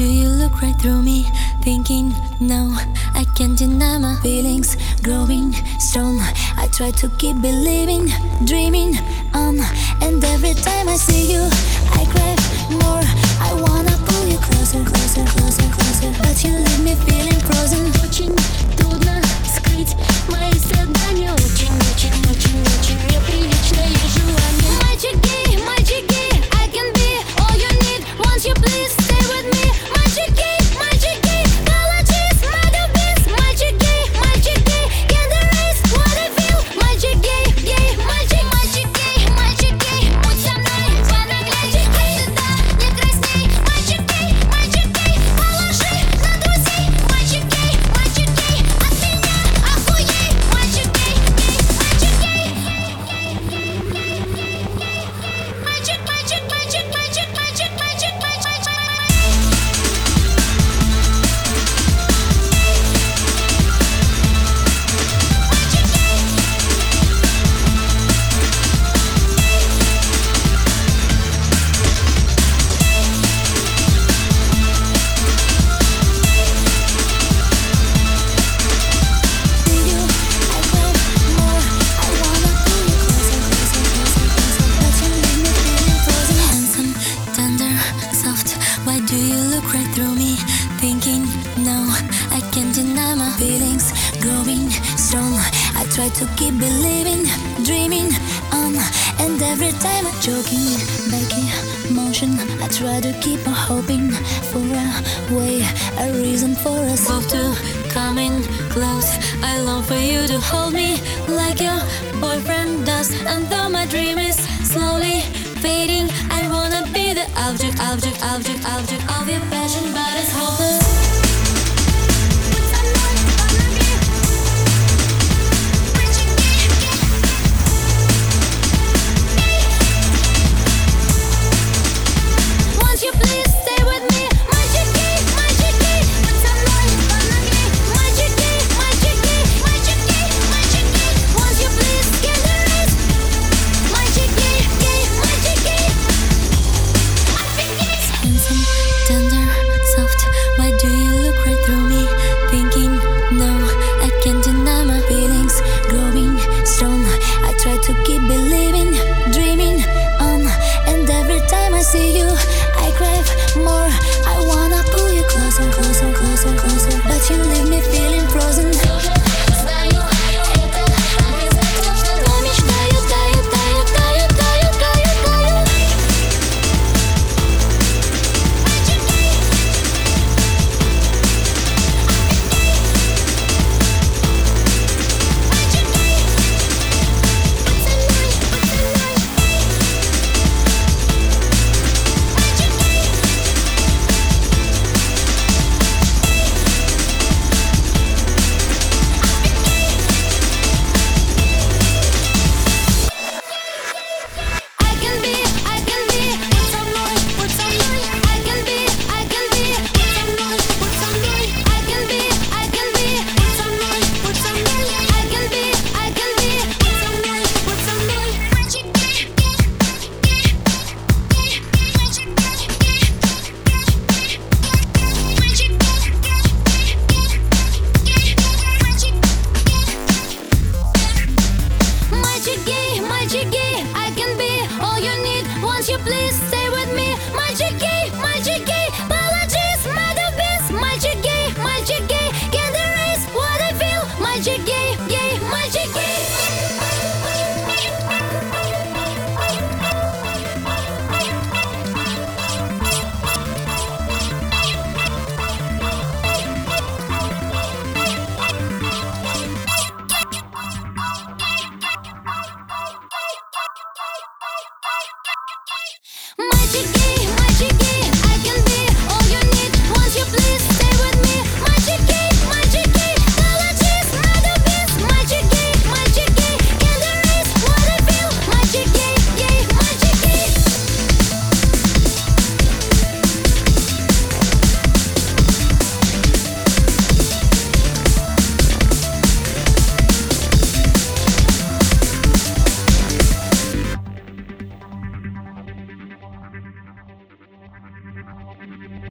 Do you look right through me? Thinking, no, I can't deny my feelings. Growing strong, I try to keep believing. Dream joking, making motion. I try to keep on hoping for a way, a reason for us both to come in close. I long for you to hold me like your boyfriend does. And though my dream is slowly fading, I wanna be the object, object, object, object of your passion, but it's hopeless. with me.